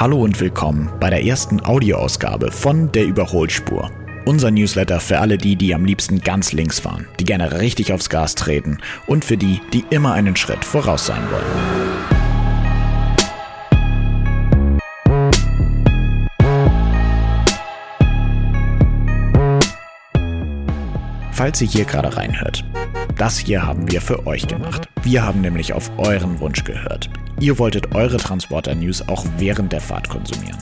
Hallo und willkommen bei der ersten Audioausgabe von Der Überholspur. Unser Newsletter für alle die, die am liebsten ganz links fahren, die gerne richtig aufs Gas treten und für die, die immer einen Schritt voraus sein wollen. Falls ihr hier gerade reinhört, das hier haben wir für euch gemacht. Wir haben nämlich auf euren Wunsch gehört. Ihr wolltet eure Transporter-News auch während der Fahrt konsumieren.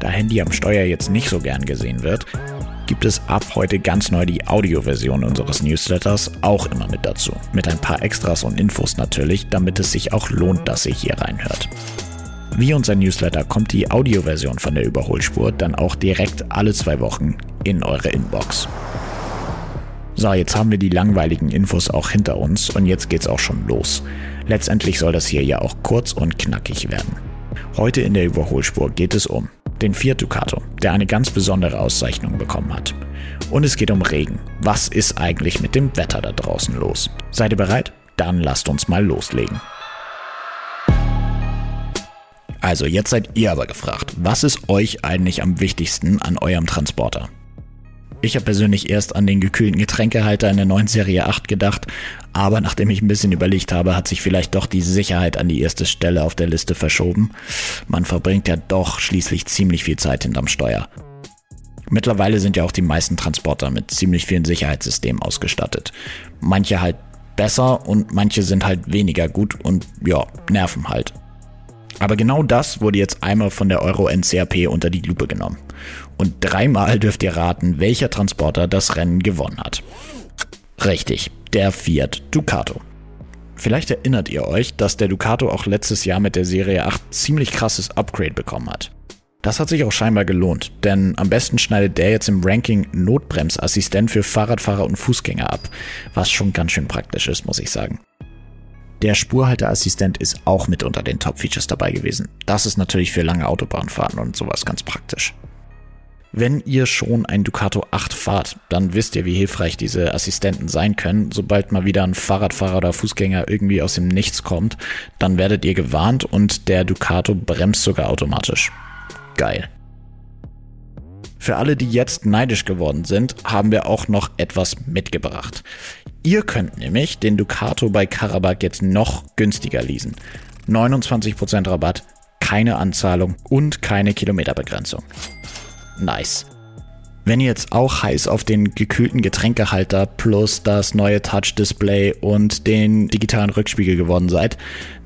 Da Handy am Steuer jetzt nicht so gern gesehen wird, gibt es ab heute ganz neu die Audioversion unseres Newsletters auch immer mit dazu. Mit ein paar Extras und Infos natürlich, damit es sich auch lohnt, dass ihr hier reinhört. Wie unser Newsletter kommt die Audioversion von der Überholspur dann auch direkt alle zwei Wochen in eure Inbox. So, jetzt haben wir die langweiligen Infos auch hinter uns und jetzt geht's auch schon los. Letztendlich soll das hier ja auch kurz und knackig werden. Heute in der Überholspur geht es um den Fiat Ducato, der eine ganz besondere Auszeichnung bekommen hat. Und es geht um Regen. Was ist eigentlich mit dem Wetter da draußen los? Seid ihr bereit? Dann lasst uns mal loslegen. Also, jetzt seid ihr aber gefragt, was ist euch eigentlich am wichtigsten an eurem Transporter? Ich habe persönlich erst an den gekühlten Getränkehalter in der neuen Serie 8 gedacht, aber nachdem ich ein bisschen überlegt habe, hat sich vielleicht doch die Sicherheit an die erste Stelle auf der Liste verschoben. Man verbringt ja doch schließlich ziemlich viel Zeit hinterm Steuer. Mittlerweile sind ja auch die meisten Transporter mit ziemlich vielen Sicherheitssystemen ausgestattet. Manche halt besser und manche sind halt weniger gut und ja, nerven halt. Aber genau das wurde jetzt einmal von der Euro NCAP unter die Lupe genommen. Und dreimal dürft ihr raten, welcher Transporter das Rennen gewonnen hat. Richtig, der Fiat Ducato. Vielleicht erinnert ihr euch, dass der Ducato auch letztes Jahr mit der Serie 8 ziemlich krasses Upgrade bekommen hat. Das hat sich auch scheinbar gelohnt, denn am besten schneidet der jetzt im Ranking Notbremsassistent für Fahrradfahrer und Fußgänger ab, was schon ganz schön praktisch ist, muss ich sagen. Der Spurhalteassistent ist auch mit unter den Top-Features dabei gewesen. Das ist natürlich für lange Autobahnfahrten und sowas ganz praktisch. Wenn ihr schon ein Ducato 8 fahrt, dann wisst ihr, wie hilfreich diese Assistenten sein können. Sobald mal wieder ein Fahrradfahrer oder Fußgänger irgendwie aus dem Nichts kommt, dann werdet ihr gewarnt und der Ducato bremst sogar automatisch. Geil. Für alle, die jetzt neidisch geworden sind, haben wir auch noch etwas mitgebracht. Ihr könnt nämlich den Ducato bei Karabakh jetzt noch günstiger leasen. 29% Rabatt, keine Anzahlung und keine Kilometerbegrenzung nice. Wenn ihr jetzt auch heiß auf den gekühlten Getränkehalter plus das neue Touch-Display und den digitalen Rückspiegel geworden seid,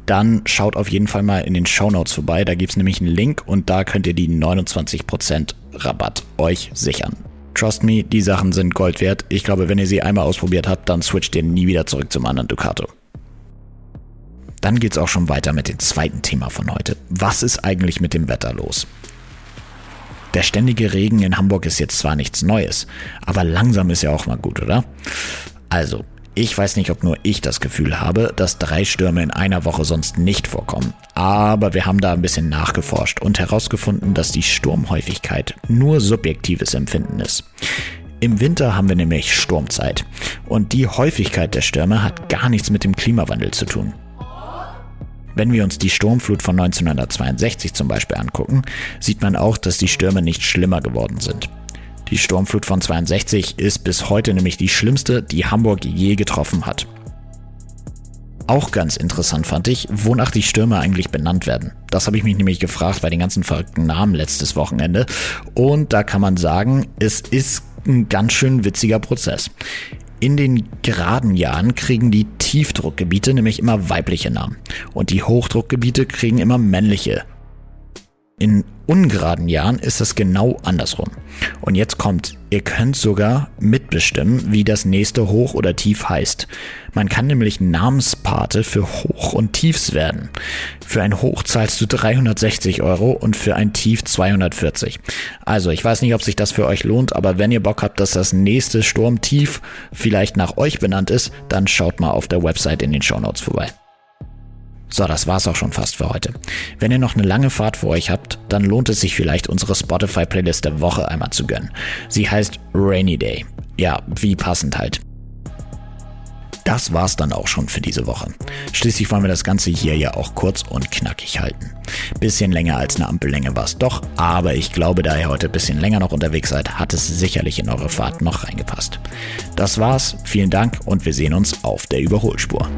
dann schaut auf jeden Fall mal in den Show Notes vorbei. Da gibt es nämlich einen Link und da könnt ihr die 29% Rabatt euch sichern. Trust me, die Sachen sind Gold wert. Ich glaube, wenn ihr sie einmal ausprobiert habt, dann switcht ihr nie wieder zurück zum anderen Ducato. Dann geht's auch schon weiter mit dem zweiten Thema von heute. Was ist eigentlich mit dem Wetter los? Der ständige Regen in Hamburg ist jetzt zwar nichts Neues, aber langsam ist ja auch mal gut, oder? Also, ich weiß nicht, ob nur ich das Gefühl habe, dass drei Stürme in einer Woche sonst nicht vorkommen. Aber wir haben da ein bisschen nachgeforscht und herausgefunden, dass die Sturmhäufigkeit nur subjektives Empfinden ist. Im Winter haben wir nämlich Sturmzeit und die Häufigkeit der Stürme hat gar nichts mit dem Klimawandel zu tun. Wenn wir uns die Sturmflut von 1962 zum Beispiel angucken, sieht man auch, dass die Stürme nicht schlimmer geworden sind. Die Sturmflut von 62 ist bis heute nämlich die schlimmste, die Hamburg je getroffen hat. Auch ganz interessant fand ich, wonach die Stürme eigentlich benannt werden. Das habe ich mich nämlich gefragt bei den ganzen verrückten Namen letztes Wochenende. Und da kann man sagen, es ist ein ganz schön witziger Prozess. In den geraden Jahren kriegen die Tiefdruckgebiete nämlich immer weibliche Namen und die Hochdruckgebiete kriegen immer männliche. In ungeraden Jahren ist das genau andersrum. Und jetzt kommt, ihr könnt sogar mitbestimmen, wie das nächste Hoch oder Tief heißt. Man kann nämlich Namenspate für Hoch und Tiefs werden. Für ein Hoch zahlst du 360 Euro und für ein Tief 240. Also ich weiß nicht, ob sich das für euch lohnt, aber wenn ihr Bock habt, dass das nächste Sturmtief vielleicht nach euch benannt ist, dann schaut mal auf der Website in den Show Notes vorbei. So, das war's auch schon fast für heute. Wenn ihr noch eine lange Fahrt vor euch habt, dann lohnt es sich vielleicht unsere Spotify-Playlist der Woche einmal zu gönnen. Sie heißt Rainy Day. Ja, wie passend halt. Das war's dann auch schon für diese Woche. Schließlich wollen wir das Ganze hier ja auch kurz und knackig halten. Bisschen länger als eine Ampellänge war es doch, aber ich glaube, da ihr heute ein bisschen länger noch unterwegs seid, hat es sicherlich in eure Fahrt noch reingepasst. Das war's, vielen Dank und wir sehen uns auf der Überholspur.